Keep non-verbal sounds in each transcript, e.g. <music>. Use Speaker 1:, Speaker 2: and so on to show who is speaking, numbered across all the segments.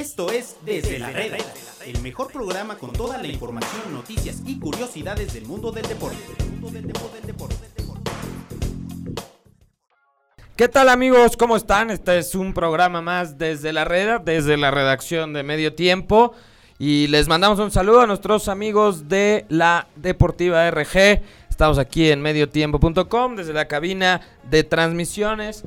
Speaker 1: Esto es Desde la Reda, el mejor programa con toda la información, noticias y curiosidades del mundo del deporte.
Speaker 2: ¿Qué tal amigos? ¿Cómo están? Este es un programa más desde la Reda, desde la redacción de Medio Tiempo. Y les mandamos un saludo a nuestros amigos de la Deportiva RG. Estamos aquí en mediotiempo.com desde la cabina de transmisiones.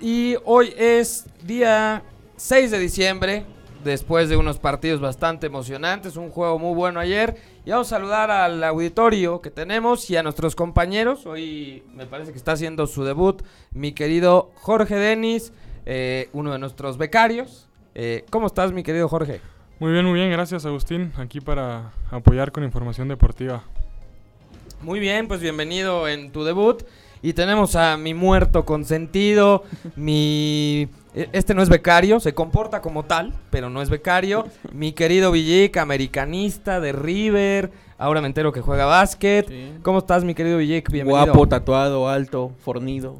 Speaker 2: Y hoy es día 6 de diciembre, después de unos partidos bastante emocionantes, un juego muy bueno ayer. Y vamos a saludar al auditorio que tenemos y a nuestros compañeros. Hoy me parece que está haciendo su debut mi querido Jorge Denis, eh, uno de nuestros becarios. Eh, ¿Cómo estás, mi querido Jorge?
Speaker 3: Muy bien, muy bien, gracias Agustín, aquí para apoyar con información deportiva.
Speaker 2: Muy bien, pues bienvenido en tu debut. Y tenemos a mi muerto consentido, <laughs> mi... e- Este no es becario, se comporta como tal, pero no es becario. <laughs> Mi querido Villic, americanista de River, ahora me entero que juega básquet.
Speaker 4: Sí.
Speaker 2: ¿Cómo estás, mi querido Villic? Bienvenido.
Speaker 4: Guapo, tatuado, alto, fornido.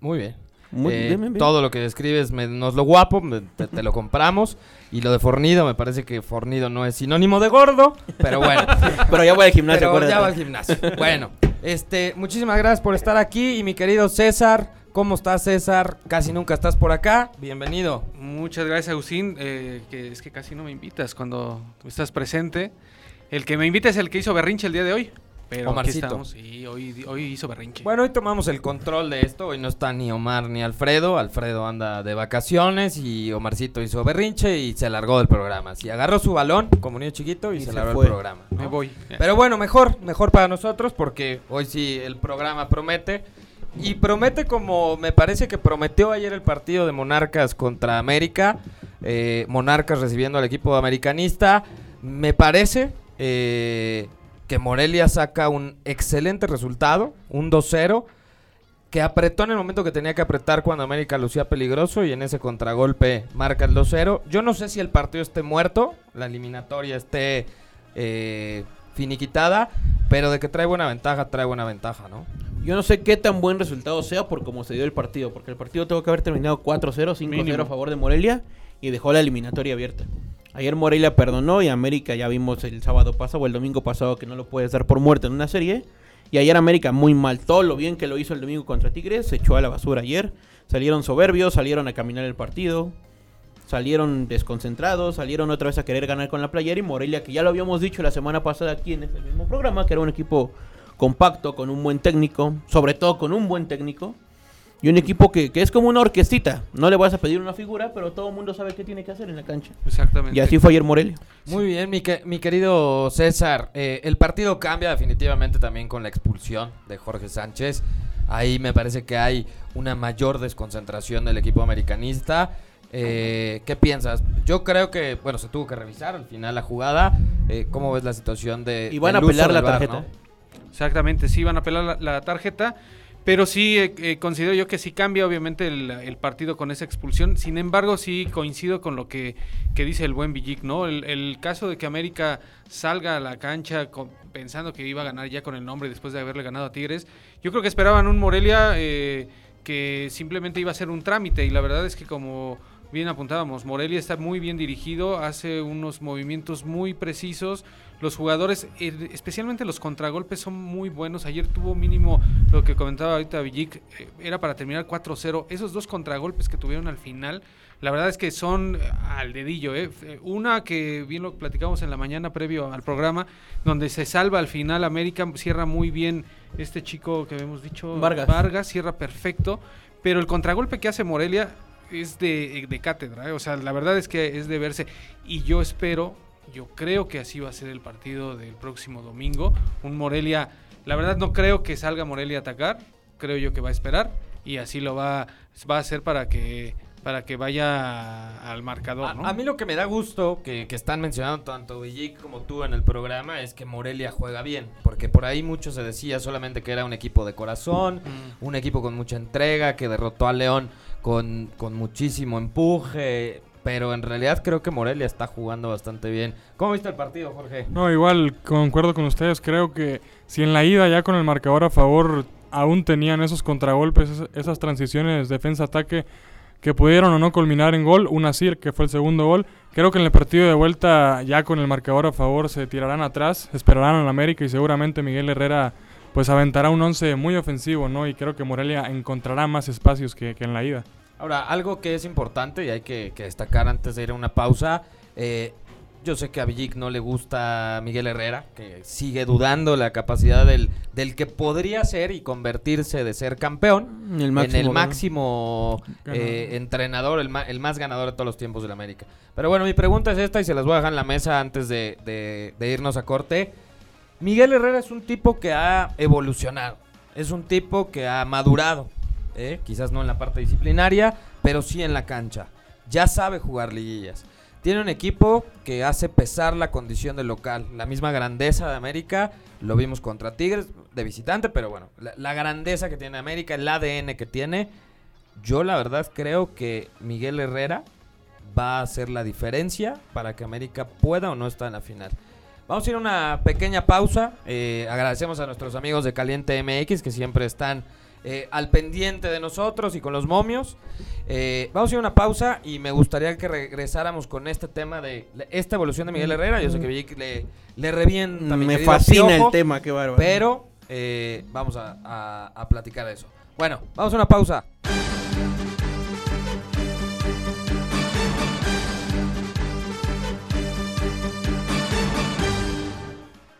Speaker 2: Muy bien.
Speaker 4: Muy
Speaker 2: Eh,
Speaker 4: bien.
Speaker 2: Todo lo que describes me- nos lo guapo, me- te, te lo compramos. Y lo de fornido, me parece que fornido no es sinónimo de gordo, pero bueno. <laughs>
Speaker 4: Pero ya voy al gimnasio,
Speaker 2: Pero ya va al gimnasio. Bueno, este, muchísimas gracias por estar aquí. Y mi querido César, ¿cómo estás, César? Casi nunca estás por acá. Bienvenido.
Speaker 5: Muchas gracias, Agustín. eh, que es que casi no me invitas cuando estás presente. El que me invita es el que hizo berrinche el día de hoy. Pero
Speaker 2: Omarcito.
Speaker 5: aquí estamos. Sí, hoy, hoy hizo berrinche.
Speaker 2: Bueno, hoy tomamos el control de esto. Hoy no está ni Omar ni Alfredo. Alfredo anda de vacaciones y Omarcito hizo berrinche y se largó del programa. Así agarró su balón como niño chiquito y,
Speaker 4: Y
Speaker 2: se,
Speaker 4: se
Speaker 2: largó
Speaker 4: fue.
Speaker 2: el programa. ¿no?
Speaker 5: me voy.
Speaker 2: Pero bueno, mejor, mejor para nosotros porque hoy sí el programa promete. Y promete como me parece que prometió ayer el partido de Monarcas contra América. eh, Monarcas recibiendo al equipo americanista. Me parece eh, que Morelia saca un excelente resultado, un 2-0. Que apretó en el momento que tenía que apretar cuando América lucía peligroso y en ese contragolpe marca el 2-0. Yo no sé si el partido esté muerto, la eliminatoria esté eh, finiquitada, pero de que trae buena ventaja, trae buena ventaja, ¿no?
Speaker 4: Yo no sé qué tan buen resultado sea por cómo se dio el partido. Porque el partido tuvo que haber terminado 4-0, 5-0
Speaker 5: Mínimo.
Speaker 4: a favor de Morelia. Y dejó la eliminatoria abierta. Ayer Morelia perdonó y América ya vimos el sábado pasado o el domingo pasado que no lo puedes dar por muerto en una serie. Y ayer América muy mal. Todo lo bien que lo hizo el domingo contra Tigres se echó a la basura ayer. Salieron soberbios, salieron a caminar el partido. Salieron desconcentrados, salieron otra vez a querer ganar con la playera y Morelia, que ya lo habíamos dicho la semana pasada aquí en este mismo programa, que era un equipo compacto, con un buen técnico, sobre todo con un buen técnico, y un equipo que, que es como una orquestita. No le vas a pedir una figura, pero todo el mundo sabe qué tiene que hacer en la cancha.
Speaker 5: Exactamente.
Speaker 4: Y así fue ayer Morelia.
Speaker 2: Muy bien, mi, que- mi querido César. eh, el partido cambia definitivamente también con la expulsión de Jorge Sánchez. Ahí me parece que hay una mayor desconcentración del equipo americanista. Eh, ¿Qué piensas? Yo creo que, bueno, se tuvo que revisar al final la jugada. Eh, ¿Cómo ves la situación de...
Speaker 4: Y van a apelar la
Speaker 2: VAR,
Speaker 4: tarjeta.
Speaker 2: no?
Speaker 5: Exactamente, sí, van a apelar la, tarjeta. Pero sí, eh, eh, considero yo que sí cambia obviamente el, partido con esa expulsión. Sin embargo, sí coincido con lo que, que dice el buen Villic, ¿no? El, caso de que América salga a la cancha pensando que iba a ganar ya con el nombre después de haberle ganado a Tigres. Yo creo que esperaban un Morelia eh, que simplemente iba a ser un trámite. Y la verdad es que como bien apuntábamos, Morelia está muy bien dirigido, hace unos movimientos muy precisos. Los jugadores, especialmente los contragolpes, son muy buenos. Ayer tuvo mínimo lo que comentaba ahorita Villic, eh, era para terminar 4-0. Esos dos contragolpes que tuvieron al final, la verdad es que son eh, al dedillo. eh. Eh, Una que bien lo platicamos en la mañana previo al programa, donde se salva al final América, cierra muy bien este chico que habíamos dicho,
Speaker 4: Vargas.
Speaker 5: Vargas cierra perfecto. Pero el contragolpe que hace Morelia es de, de cátedra. eh. O sea, la verdad es que es de verse. Y yo espero, yo creo que así va a ser el partido del próximo domingo. Un Morelia, la verdad no creo que salga Morelia a atacar. Creo yo que va a esperar. Y así lo va, va a hacer para que, para que vaya al marcador,
Speaker 2: A,
Speaker 5: ¿no?
Speaker 2: a mí lo que me da gusto que, que están mencionando tanto Villic como tú en el programa es que Morelia juega bien. Porque por ahí mucho se decía solamente que era un equipo de corazón,
Speaker 5: Mm.
Speaker 2: un equipo con mucha entrega, que derrotó a León con, con muchísimo empuje. Pero en realidad creo que Morelia está jugando bastante bien. ¿Cómo viste el partido, Jorge?
Speaker 3: No, igual concuerdo con ustedes. Creo que si en la ida ya con el marcador a favor aún tenían esos contragolpes, esas, transiciones defensa-ataque, que pudieron o no culminar en gol. Una sí, que fue el segundo gol. Creo que en el partido de vuelta, ya con el marcador a favor, se tirarán atrás, esperarán al América y seguramente Miguel Herrera pues aventará un once muy ofensivo, ¿no? Y creo que Morelia encontrará más espacios que en la ida.
Speaker 2: Ahora, algo que es importante y hay que, que destacar antes de ir a una pausa. eh, yo sé que a Villic no le gusta Miguel Herrera, que sigue dudando la capacidad del, del que podría ser y convertirse de ser campeón
Speaker 4: El
Speaker 2: en
Speaker 4: máximo,
Speaker 2: el
Speaker 4: ¿no?
Speaker 2: máximo eh, entrenador, el, el más ganador de todos los tiempos del América. Pero bueno, mi pregunta es esta y se las voy a dejar en la mesa antes de, de- de irnos a corte. Miguel Herrera es un tipo que ha evolucionado, es un tipo que ha madurado, ¿eh? quizás no en la parte disciplinaria, pero sí en la cancha. Ya sabe jugar liguillas. Tiene un equipo que hace pesar la condición del local, la misma grandeza de América, lo vimos contra Tigres de visitante, pero bueno, la, la grandeza que tiene América, el ADN que tiene, yo la verdad creo que Miguel Herrera va a hacer la diferencia para que América pueda o no estar en la final. Vamos a ir a una pequeña pausa. eh, agradecemos a nuestros amigos de Caliente MX que siempre están eh, al pendiente de nosotros y con los momios. Eh, vamos a ir a una pausa y me gustaría que regresáramos con este tema de la- esta evolución de Miguel Herrera. Yo sé que le, le revienta. mi
Speaker 4: Me fascina
Speaker 2: Piojo,
Speaker 4: el tema, qué bárbaro.
Speaker 2: Pero eh, vamos a, a- a platicar de eso. Bueno, vamos a una pausa.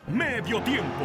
Speaker 6: Medio tiempo.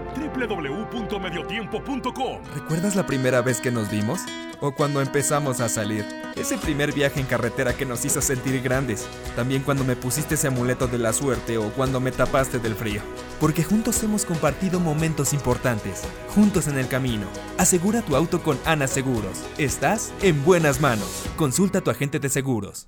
Speaker 6: www.mediotiempo.com
Speaker 7: ¿Recuerdas la primera vez que nos vimos? ¿O cuando empezamos a salir? Ese primer viaje en carretera que nos hizo sentir grandes. También cuando me pusiste ese amuleto de la suerte o cuando me tapaste del frío. Porque juntos hemos compartido momentos importantes. Juntos en el camino. Asegura tu auto con Ana Seguros. Estás en buenas manos. Consulta a tu agente de seguros.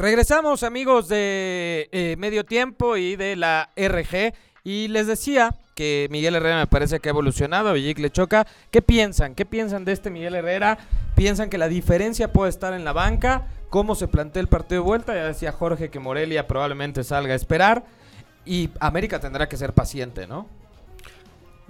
Speaker 2: Regresamos amigos de eh, Medio Tiempo y de la RG y les decía que Miguel Herrera me parece que ha evolucionado, Villic le choca. ¿Qué piensan? ¿Qué piensan de este Miguel Herrera? ¿Piensan que la diferencia puede estar en la banca? ¿Cómo se plantea el partido de vuelta? Ya decía Jorge que Morelia probablemente salga a esperar y América tendrá que ser paciente, ¿no?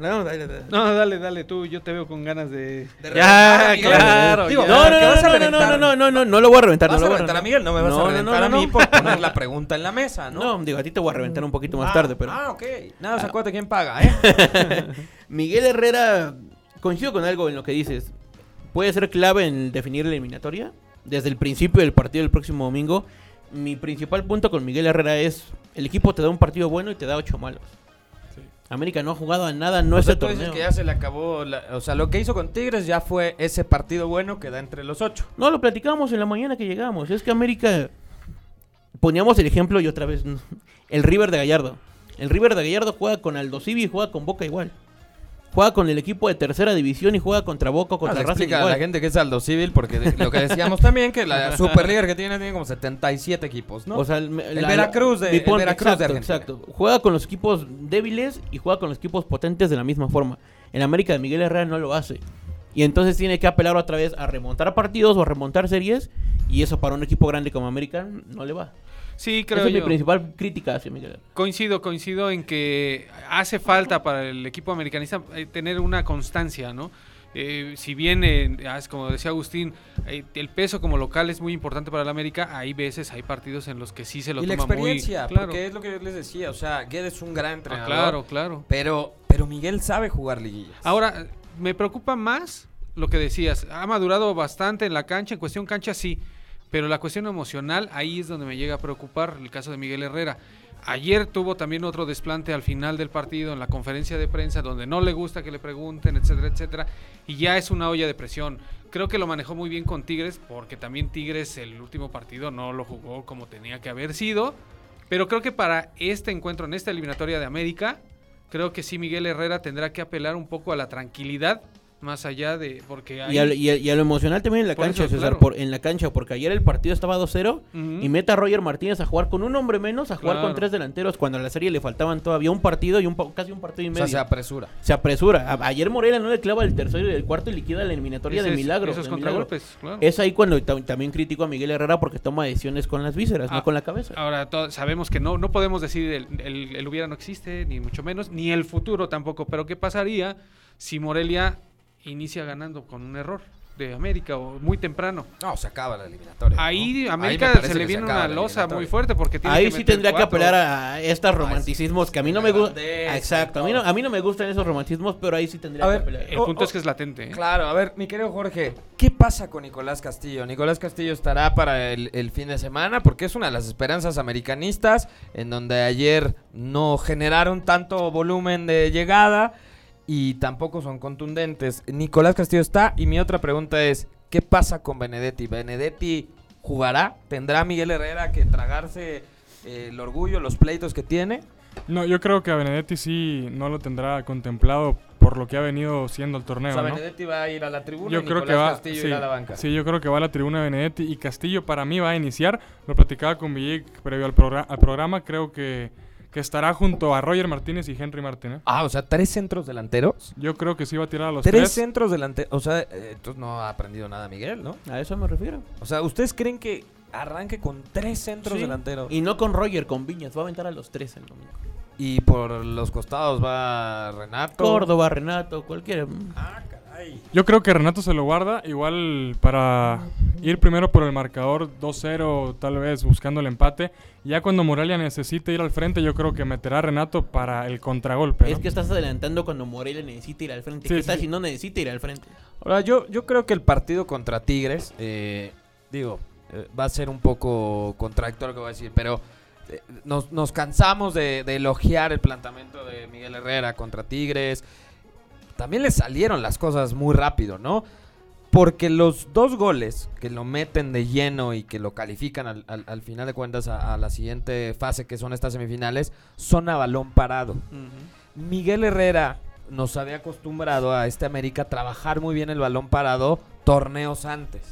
Speaker 4: No, dale, dale.
Speaker 5: No, dale, dale, tú, yo te veo con ganas de...
Speaker 2: De
Speaker 5: ya,
Speaker 2: a
Speaker 5: claro.
Speaker 2: Digo,
Speaker 5: ya.
Speaker 4: No, no,
Speaker 2: ¿Qué
Speaker 4: no,
Speaker 2: a
Speaker 4: no, no, no, no, no, no, no lo voy a reventar.
Speaker 2: ¿Vas
Speaker 4: no
Speaker 2: a
Speaker 4: lo voy
Speaker 2: reventar a Miguel? No me vas
Speaker 4: No,
Speaker 2: a
Speaker 4: no,
Speaker 2: reventar
Speaker 4: no,
Speaker 2: a
Speaker 4: no,
Speaker 2: mí
Speaker 4: no.
Speaker 2: por poner la pregunta en la mesa, ¿no? <laughs>
Speaker 4: No, digo, a ti te voy a reventar un poquito más
Speaker 2: Ah,
Speaker 4: tarde, pero...
Speaker 2: Ah, ok. Nada, se acuerda quién paga, ¿eh? <laughs>
Speaker 4: Miguel Herrera, coincido con algo en lo que dices. Puede ser clave en definir la eliminatoria. Desde el principio del partido del próximo domingo. Mi principal punto con Miguel Herrera es: el equipo te da un partido bueno y te da ocho malos. América no ha jugado a nada, no es el torneo.
Speaker 2: que ya se le acabó. la- o sea, lo que hizo con Tigres ya fue ese partido bueno que da entre los ocho.
Speaker 4: No, lo platicamos en la mañana que llegamos. Es que América. Poníamos el ejemplo y otra vez. <laughs> El River de Gallardo. El River de Gallardo juega con Aldo Civi y juega con Boca igual. Juega con el equipo de tercera división y juega contra Boca o
Speaker 2: Ah,
Speaker 4: contra
Speaker 2: le
Speaker 4: Racing
Speaker 2: explica a
Speaker 4: igual.
Speaker 2: la gente que es Aldo Civil, porque de- lo que decíamos <laughs> también, que la Superliga que tiene tiene como 77 equipos, ¿no?
Speaker 4: O sea, el,
Speaker 2: El Veracruz de- el Veracruz de
Speaker 4: exacto,
Speaker 2: Argentina.
Speaker 4: exacto. Juega con los equipos débiles y juega con los equipos potentes de la misma forma. En América de Miguel Herrera no lo hace. Y entonces tiene que apelar otra vez a remontar partidos o a remontar series. Y eso para un equipo grande como América no le va.
Speaker 5: Sí,
Speaker 4: Esa
Speaker 5: creo
Speaker 4: es mi principal crítica hacia Miguel Herrera.
Speaker 5: Coincido, coincido en que hace falta para el equipo americanista eh, tener una constancia, ¿no? Eh, si bien, eh, como decía Agustín, eh, el peso como local es muy importante para el América, hay veces, hay partidos en los que sí se lo
Speaker 2: y la
Speaker 5: toma muy...
Speaker 2: experiencia,
Speaker 5: Claro,
Speaker 2: porque es lo que yo les decía, o sea, Guedes es un gran
Speaker 5: Ah,
Speaker 2: entrenador.
Speaker 5: claro, claro.
Speaker 2: Pero, pero Miguel sabe jugar liguillas.
Speaker 5: Ahora, me preocupa más lo que decías. Ha madurado bastante en la cancha, en cuestión cancha sí, pero la cuestión emocional, ahí es donde me llega a preocupar el caso de Miguel Herrera. Ayer tuvo también otro desplante al final del partido en la conferencia de prensa donde no le gusta que le pregunten, etcétera, etcétera. Y ya es una olla de presión. Creo que lo manejó muy bien con Tigres porque también Tigres el último partido no lo jugó como tenía que haber sido. Pero creo que para este encuentro, en esta eliminatoria de América, creo que sí Miguel Herrera tendrá que apelar un poco a la tranquilidad más allá de porque ahí-
Speaker 4: Y a, lo- y a- y a lo emocional también en la
Speaker 5: Por
Speaker 4: cancha,
Speaker 5: eso,
Speaker 4: César,
Speaker 5: claro.
Speaker 4: por, en la cancha, porque ayer el partido estaba 2-0
Speaker 5: Ujú.
Speaker 4: y meta a Roger Martínez a jugar con un hombre menos, a jugar
Speaker 5: Claro.
Speaker 4: con tres delanteros, cuando a la serie le faltaban todavía un partido y un casi un partido y
Speaker 2: O
Speaker 4: medio.
Speaker 2: sea, se apresura.
Speaker 4: se apresura. A- ayer Morelia no le clava el tercero y el cuarto y liquida la eliminatoria
Speaker 5: Ese
Speaker 4: de
Speaker 5: es-
Speaker 4: milagro.
Speaker 5: esos
Speaker 4: de
Speaker 5: contragolpes,
Speaker 4: milagro.
Speaker 5: claro.
Speaker 4: Es ahí cuando ta- también critico a Miguel Herrera porque toma decisiones con las vísceras,
Speaker 5: Ah,
Speaker 4: no con la cabeza.
Speaker 5: Ahora sabemos que no, no podemos decir el, el- el hubiera no existe, ni mucho menos, ni el futuro tampoco. Pero ¿qué pasaría si Morelia inicia ganando con un error de América o muy temprano?
Speaker 2: No, se acaba la eliminatoria.
Speaker 5: Ahí América se le viene una losa muy fuerte porque tiene
Speaker 4: Ahí
Speaker 5: que
Speaker 4: sí tendría que apelar a estos romanticismos que a mí no me gustan. Exacto, a mí, no, a mí no me gustan esos romanticismos, pero ahí sí tendría
Speaker 2: A
Speaker 4: que
Speaker 2: ver,
Speaker 4: apelar.
Speaker 5: El punto es que es latente. ¿eh?
Speaker 2: Claro, a ver, mi querido Jorge, ¿qué pasa con Nicolás Castillo? Nicolás Castillo estará para el, el fin de semana porque es una de las esperanzas americanistas en donde ayer no generaron tanto volumen de llegada y tampoco son contundentes. Nicolás Castillo está y mi otra pregunta es, ¿qué pasa con Benedetti? ¿Benedetti jugará? ¿Tendrá Miguel Herrera que tragarse eh, el orgullo, los pleitos que tiene?
Speaker 3: No, yo creo que a Benedetti sí no lo tendrá contemplado por lo que ha venido siendo el torneo,
Speaker 2: o sea,
Speaker 3: ¿no?
Speaker 2: Benedetti va a ir a la tribuna
Speaker 3: Yo
Speaker 2: y
Speaker 3: creo
Speaker 2: Nicolás
Speaker 3: que va,
Speaker 2: Castillo
Speaker 3: sí,
Speaker 2: irá a la banca.
Speaker 3: sí, yo creo que va a la tribuna Benedetti y Castillo para mí va a iniciar. Lo platicaba con Villic previo al programa, creo que, que estará junto a Roger Martínez y Henry Martínez.
Speaker 2: Ah, o sea, tres centros delanteros.
Speaker 3: Yo creo que sí va a tirar a los
Speaker 2: Tres,
Speaker 3: tres.
Speaker 2: centros delanteros. O sea, eh, entonces no ha aprendido nada Miguel, ¿no?
Speaker 4: A eso me refiero.
Speaker 2: O sea, ¿ustedes creen que arranque con tres centros
Speaker 4: Sí.
Speaker 2: delanteros?
Speaker 4: Y no con Roger, con Viñas. Va a aventar a los tres el domingo.
Speaker 2: Y por los costados va Renato.
Speaker 4: Córdoba, Renato, cualquiera.
Speaker 2: Ah.
Speaker 3: Yo creo que Renato se lo guarda, igual para ir primero por el marcador 2-0, tal vez buscando el empate. Ya cuando Morelia necesite ir al frente, yo creo que meterá a Renato para el contragolpe. ¿no?
Speaker 4: Es que estás adelantando cuando Morelia necesita ir al frente.
Speaker 3: Sí,
Speaker 4: ¿Qué
Speaker 3: sí,
Speaker 4: tal si no necesita ir al frente?
Speaker 2: Ahora, yo, yo creo que el partido contra Tigres, eh, digo, eh, va a ser un poco contradictorio lo que voy a decir, pero eh, nos, nos cansamos de, de elogiar el planteamiento de Miguel Herrera contra Tigres. También le salieron las cosas muy rápido, ¿no? Porque los dos goles que lo meten de lleno y que lo califican al, al- al final de cuentas a, a la siguiente fase, que son estas semifinales, son a balón parado. Miguel Herrera nos había acostumbrado a este América a trabajar muy bien el balón parado torneos antes.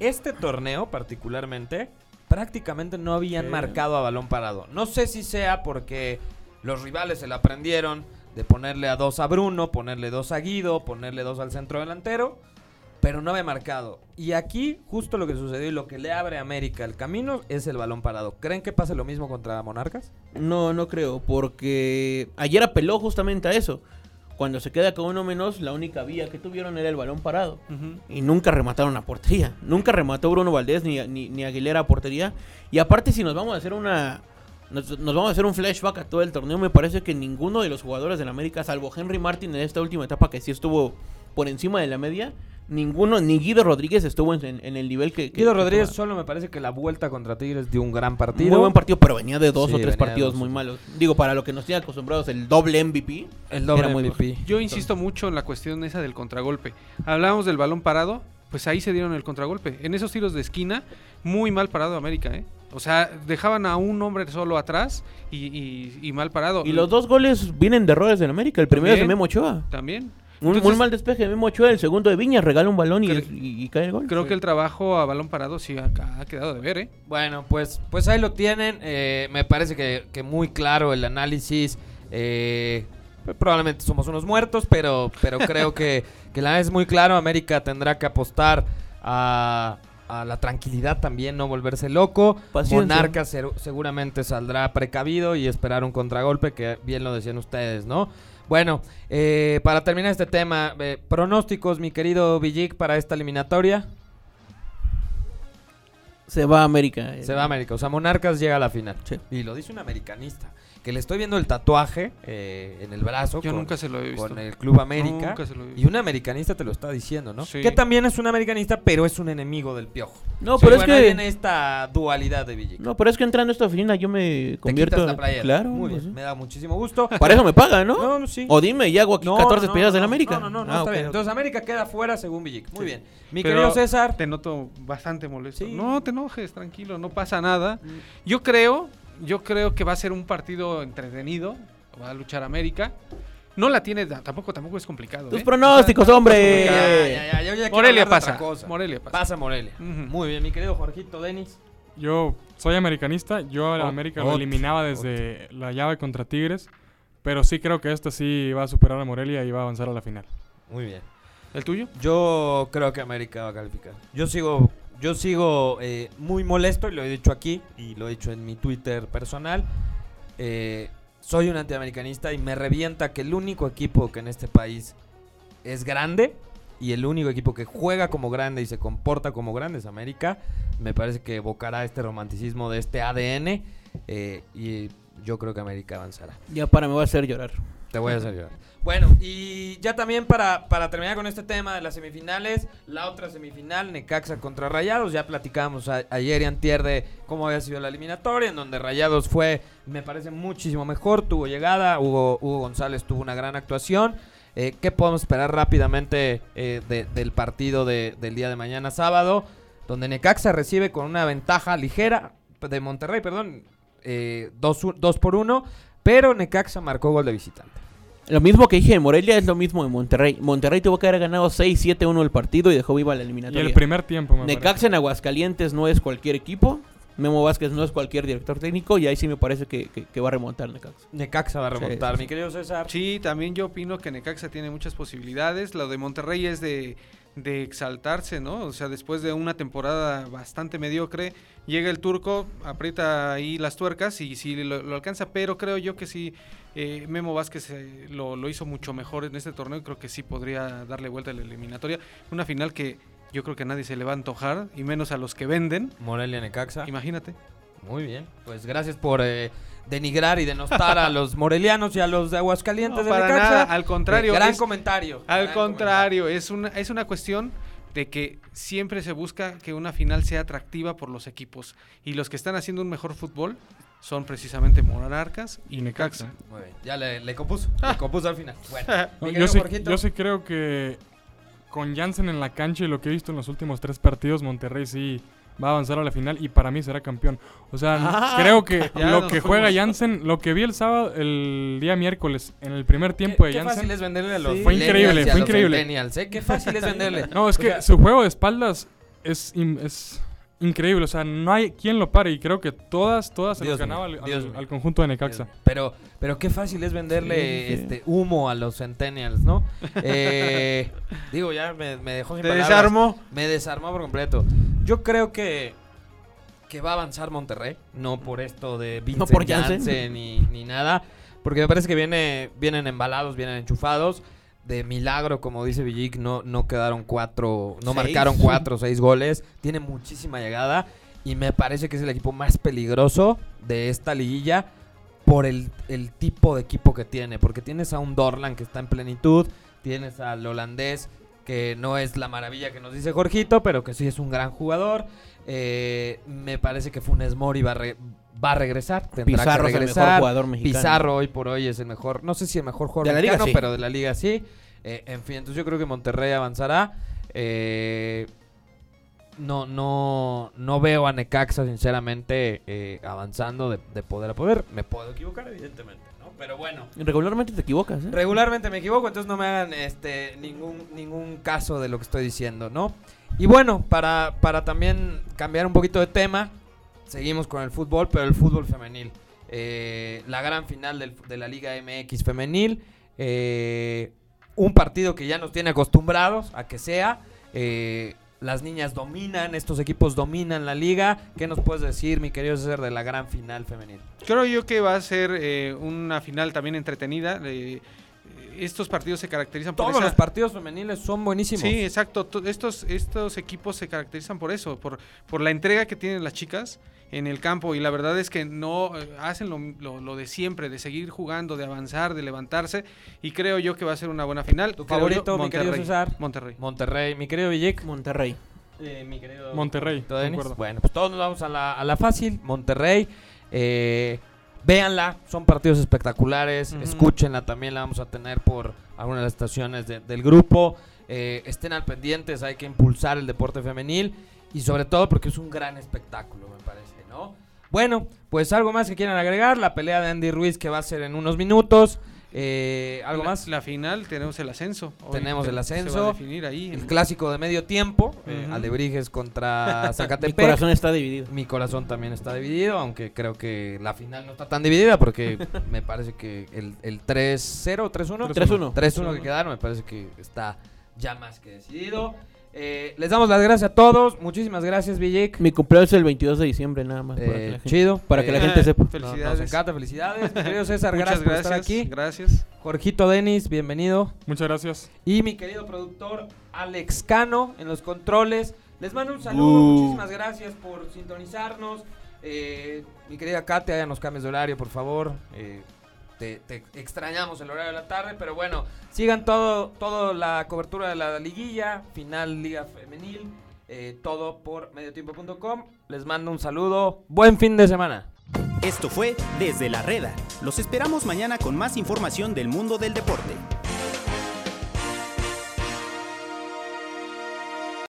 Speaker 2: Este torneo particularmente prácticamente no habían
Speaker 4: Sí.
Speaker 2: marcado a balón parado. No sé si sea porque los rivales se la aprendieron de ponerle a dos a Bruno, ponerle dos a Guido, ponerle dos al centro delantero, pero no había marcado. Y aquí justo lo que sucedió y lo que le abre a América el camino es el balón parado. ¿Creen que pase lo mismo contra Monarcas?
Speaker 4: No, no creo, porque ayer apeló justamente a eso. Cuando se queda con uno menos, la única vía que tuvieron era el balón parado. Y nunca remataron a portería. Nunca remató Bruno Valdés ni, ni, ni Aguilera a portería. Y aparte, si nos vamos a hacer una. Nos, nos vamos a hacer un flashback a todo el torneo. Me parece que ninguno de los jugadores del América, salvo Henry Martin en esta última etapa que sí estuvo por encima de la media, ninguno, ni Guido Rodríguez estuvo en, en- en el nivel que. que-
Speaker 2: Guido
Speaker 4: que
Speaker 2: Rodríguez solo me parece que la vuelta contra Tigres dio un gran partido.
Speaker 4: Muy buen partido, pero venía de dos
Speaker 2: Sí,
Speaker 4: o tres partidos
Speaker 2: dos.
Speaker 4: muy malos. Digo, para lo que nos tiene acostumbrados, el doble MVP.
Speaker 2: El doble
Speaker 4: Era muy
Speaker 2: MVP.
Speaker 5: Yo insisto mucho en la cuestión esa del contragolpe. Hablábamos del balón parado, pues ahí se dieron el contragolpe. En esos tiros de esquina, muy mal parado América, ¿eh? O sea, dejaban a un hombre solo atrás y, y- y mal parado.
Speaker 4: Y los dos goles vienen de errores del América. El primero es de. Memo Ochoa.
Speaker 5: También.
Speaker 4: Un muy mal despeje de Memo Ochoa. El segundo de Viña regala un balón y,
Speaker 5: Creo-
Speaker 4: el- y- y cae el gol.
Speaker 5: Creo que el trabajo a balón parado sí ha, ha quedado de ver, ¿eh?
Speaker 2: Bueno, pues, pues ahí lo tienen. eh, me parece que, que muy claro el análisis. eh, probablemente somos unos muertos, pero, pero creo que, <laughs> que la es muy claro. América tendrá que apostar a, a la tranquilidad también, no volverse loco.
Speaker 4: Paciencia.
Speaker 2: Monarca ser- seguramente saldrá precavido y esperar un contragolpe, que bien lo decían ustedes, ¿no? Bueno, eh, para terminar este tema, eh, pronósticos, mi querido Villic, para esta eliminatoria.
Speaker 4: Se va a América.
Speaker 2: Se va a América. O sea, Monarcas llega a la final.
Speaker 4: Sí.
Speaker 2: Y lo dice un americanista. Que le estoy viendo el tatuaje eh, en el brazo.
Speaker 5: Yo
Speaker 2: con-
Speaker 5: nunca se lo he visto.
Speaker 2: con el Club América.
Speaker 5: Nunca se lo he visto.
Speaker 2: Y un americanista te lo está diciendo, ¿no?
Speaker 5: Sí.
Speaker 2: Que también es un americanista, pero es un enemigo del piojo.
Speaker 4: No,
Speaker 2: Sí,
Speaker 4: pero es
Speaker 2: bueno, ahí
Speaker 4: que.
Speaker 2: viene esta dualidad de Villic.
Speaker 4: No, pero es que entrando a esta oficina yo me
Speaker 2: Te
Speaker 4: convierto.
Speaker 2: quitas la playera.
Speaker 4: Claro.
Speaker 2: Muy
Speaker 4: pues,
Speaker 2: bien. Me da muchísimo gusto. <laughs>
Speaker 4: Para eso me pagan, ¿no?
Speaker 2: No, no, sí.
Speaker 4: O dime, y hago aquí
Speaker 2: No,
Speaker 4: 14
Speaker 2: no,
Speaker 4: despedidas
Speaker 2: no,
Speaker 4: del América.
Speaker 2: No, no, no,
Speaker 4: Ah,
Speaker 2: está bien. Entonces América queda fuera según Villic. Muy
Speaker 5: Sí.
Speaker 2: bien. Mi
Speaker 5: Pero
Speaker 2: querido César.
Speaker 5: Te noto bastante molesto.
Speaker 2: Sí.
Speaker 5: No te enojes, tranquilo, no pasa nada. Yo creo, yo creo que va a ser un partido entretenido. Va a luchar América. No la tiene, tampoco, tampoco es complicado.
Speaker 4: Tus
Speaker 5: ¿eh?
Speaker 4: pronósticos, hombre.
Speaker 2: Ya, ya, ya,
Speaker 5: Morelia pasa. Morelia pasa.
Speaker 2: Pasa Morelia. Muy bien, mi querido Jorgito Denis.
Speaker 3: Yo soy americanista, yo a la
Speaker 2: Ot-
Speaker 3: América
Speaker 2: ot-
Speaker 3: lo eliminaba desde la llave contra Tigres, pero sí creo que esta sí va a superar a Morelia y va a avanzar a la final.
Speaker 2: Muy bien.
Speaker 5: ¿El tuyo?
Speaker 2: Yo creo que América va a calificar. Yo sigo, yo sigo eh, muy molesto y lo he dicho aquí y lo he dicho en mi Twitter personal. Eh, soy un antiamericanista y me revienta que el único equipo que en este país es grande y el único equipo que juega como grande y se comporta como grande es América. Me parece que evocará este romanticismo de este ADN eh, y yo creo que América avanzará.
Speaker 4: Ya para, me va a hacer llorar.
Speaker 2: Te voy a hacer. Bueno, y ya también para, para terminar con este tema de las semifinales, la otra semifinal, Necaxa contra Rayados, ya platicamos a- ayer y antier de cómo había sido la eliminatoria, en donde Rayados fue, me parece, muchísimo mejor, tuvo llegada, Hugo, Hugo González tuvo una gran actuación. Eh, ¿Qué podemos esperar rápidamente eh, de- del partido de- del día de mañana sábado? Donde Necaxa recibe con una ventaja ligera de Monterrey, perdón, eh, 2 por 1, pero Necaxa marcó gol de visitante.
Speaker 4: Lo mismo que dije en Morelia es lo mismo en Monterrey. Monterrey tuvo que haber ganado 6-7-1 el partido y dejó viva la
Speaker 3: Y
Speaker 4: eliminatoria.
Speaker 3: el primer tiempo, me
Speaker 4: Necaxa en Aguascalientes no es cualquier equipo. Memo Vázquez no es cualquier director técnico y ahí sí me parece que, que- que va a remontar Necaxa.
Speaker 2: Necaxa va a remontar,
Speaker 4: sí,
Speaker 2: mi querido César.
Speaker 5: Sí, también yo opino que Necaxa tiene muchas posibilidades. Lo de Monterrey es de, de exaltarse, ¿no? O sea, después de una temporada bastante mediocre, llega el turco, aprieta ahí las tuercas y sí lo, lo alcanza, pero creo yo que sí, eh, Memo Vázquez eh, lo, lo hizo mucho mejor en este torneo y creo que sí podría darle vuelta a la eliminatoria. Una final que yo creo que a nadie se le va a antojar, y menos a los que venden.
Speaker 2: Morelia Necaxa.
Speaker 5: Imagínate.
Speaker 2: Muy bien. Pues gracias por eh, denigrar y denostar a los morelianos y a los de Aguascalientes
Speaker 5: No,
Speaker 2: de
Speaker 5: para
Speaker 2: Necaxa.
Speaker 5: nada, al contrario,
Speaker 2: Eh, gran
Speaker 5: es-
Speaker 2: comentario.
Speaker 5: Al
Speaker 2: gran
Speaker 5: contrario, es una, es una cuestión de que siempre se busca que una final sea atractiva por los equipos. Y los que están haciendo un mejor fútbol son precisamente Monarcas y Necaxa.
Speaker 2: Muy bien. Ya le, le compuso. Le <laughs> compuso al final. Bueno, <laughs>
Speaker 3: No, yo, sí,
Speaker 2: Jorgito.
Speaker 3: yo sí creo que con Jansen en la cancha y lo que he visto en los últimos tres partidos, Monterrey sí va a avanzar a la final y para mí será campeón. O sea,
Speaker 4: Ah,
Speaker 3: creo que <laughs> lo que juega
Speaker 5: fuimos.
Speaker 3: Jansen, lo que vi el sábado, el día miércoles, en el primer
Speaker 2: Qué,
Speaker 3: tiempo de
Speaker 2: qué fácil
Speaker 3: Jansen.
Speaker 2: es venderle a los
Speaker 4: Sí.
Speaker 3: Fue increíble, fue increíble.
Speaker 2: ¿eh? Qué fácil es venderle. <laughs>
Speaker 3: No, es
Speaker 2: O
Speaker 3: que
Speaker 2: sea,
Speaker 3: su juego de espaldas es, im- es increíble. O sea, no hay quien lo pare y creo que todas, todas se
Speaker 2: Dios
Speaker 3: los ganaba al, al- conjunto de Necaxa.
Speaker 2: Pero, pero qué fácil es venderle
Speaker 4: Sí, sí.
Speaker 2: este humo a los centennials, ¿no? <laughs> Eh, digo, ya me, me dejó sin
Speaker 5: Te
Speaker 2: palabras.
Speaker 5: desarmo.
Speaker 2: Me desarmó por completo. Yo creo que, que va a avanzar Monterrey, no por esto de Vincent
Speaker 4: por Janssen.
Speaker 2: Janssen ni, ni nada, porque me parece que viene, vienen embalados, vienen enchufados. De milagro, como dice Villic, no, no quedaron cuatro, no
Speaker 4: Seis.
Speaker 2: marcaron cuatro o seis goles. Tiene muchísima llegada y me parece que es el equipo más peligroso de esta liguilla por el, el tipo de equipo que tiene. Porque tienes a un Dorlan que está en plenitud, tienes al holandés que no es la maravilla que nos dice Jorgito, pero que sí es un gran jugador. Eh, me parece que Funes Mori va re- va a regresar. Tendrá
Speaker 4: Pizarro
Speaker 2: que
Speaker 4: es el
Speaker 2: regresar.
Speaker 4: mejor jugador mexicano.
Speaker 2: Pizarro hoy por hoy es el mejor, no sé si el mejor jugador
Speaker 4: De la liga,
Speaker 2: mexicano,
Speaker 4: sí.
Speaker 2: pero de la liga sí. Eh, en fin, entonces yo creo que Monterrey avanzará. Eh, no, no, no veo a Necaxa, sinceramente, eh, avanzando de, de poder a poder. Me puedo equivocar, evidentemente, ¿no? Pero bueno.
Speaker 4: Regularmente te equivocas, ¿eh?
Speaker 2: Regularmente me equivoco, entonces no me hagan este ningún, ningún caso de lo que estoy diciendo, ¿no? Y bueno, para, para también cambiar un poquito de tema, seguimos con el fútbol, pero el fútbol femenil. Eh, la gran final del- de la Liga MX femenil. eh, un partido que ya nos tiene acostumbrados a que sea. eh, las niñas dominan, estos equipos dominan la liga. ¿Qué nos puedes decir, mi querido César, de la gran final femenil?
Speaker 5: Creo yo que va a ser una final también entretenida. Estos partidos se caracterizan por
Speaker 2: Todos los partidos femeniles son buenísimos.
Speaker 5: Sí, exacto. To- Estos, estos equipos se caracterizan por eso, por, por la entrega que tienen las chicas en el campo y la verdad es que no eh, hacen lo, lo- lo de siempre, de seguir jugando, de avanzar, de levantarse y creo yo que va a ser una buena final.
Speaker 2: ¿Tu
Speaker 5: Creo
Speaker 2: favorito,
Speaker 5: yo,
Speaker 2: mi querido
Speaker 5: Monterrey.
Speaker 2: César?
Speaker 5: Monterrey.
Speaker 2: Monterrey, mi querido Villic.
Speaker 4: Monterrey.
Speaker 2: Eh, mi querido
Speaker 3: Monterrey.
Speaker 2: Bueno, pues todos nos vamos a la, a la fácil. Monterrey. Eh, véanla, son partidos espectaculares. Escúchenla, también la vamos a tener por algunas de las estaciones de- del grupo. Eh, estén al pendientes, hay que impulsar el deporte femenil. Y sobre todo porque es un gran espectáculo, me parece, ¿no? Bueno, pues algo más que quieran agregar. La pelea de Andy Ruiz que va a ser en unos minutos. Eh, ¿Algo
Speaker 5: La-
Speaker 2: más?
Speaker 5: La final tenemos el ascenso. Hoy
Speaker 2: Tenemos
Speaker 5: te-
Speaker 2: el
Speaker 5: Se va
Speaker 2: ascenso.
Speaker 5: a definir ahí.
Speaker 2: El clásico de medio tiempo. eh,
Speaker 5: Ujú.
Speaker 2: Alebrijes contra <laughs>
Speaker 4: Mi
Speaker 2: Zacatepec.
Speaker 4: corazón está dividido.
Speaker 2: Mi corazón también está dividido, aunque creo que la final no está tan dividida porque <laughs> me parece que el, el 3-0, 3-1,
Speaker 4: 3-1.
Speaker 2: 3-1 que quedaron, me parece que está ya más que decidido. Eh, les damos las gracias a todos. Muchísimas gracias, Villic.
Speaker 4: Mi cumpleaños es el 22 de diciembre, nada más.
Speaker 2: Eh,
Speaker 4: gente-
Speaker 2: chido.
Speaker 4: para que la
Speaker 2: Eh,
Speaker 4: gente sepa.
Speaker 2: no-
Speaker 5: Felicidades.
Speaker 2: Nos encanta, felicidades. Mi querido César,
Speaker 5: Muchas
Speaker 2: gracias, por estar aquí.
Speaker 5: Gracias.
Speaker 2: Jorgito Denis, bienvenido.
Speaker 3: Muchas gracias.
Speaker 2: Y mi querido productor Alex Cano en los controles. Les mando un saludo,
Speaker 4: Uh.
Speaker 2: muchísimas gracias por sintonizarnos. Eh, mi querida Katia, ya nos cambies de horario, por favor. Eh, te, extrañamos el horario de la tarde, pero bueno, sigan todo, todo la cobertura de la liguilla, final Liga Femenil, eh, todo por mediotiempo.com. Les mando un saludo, buen fin de semana.
Speaker 1: Esto fue Desde la Reda. Los esperamos mañana con más información del mundo del deporte.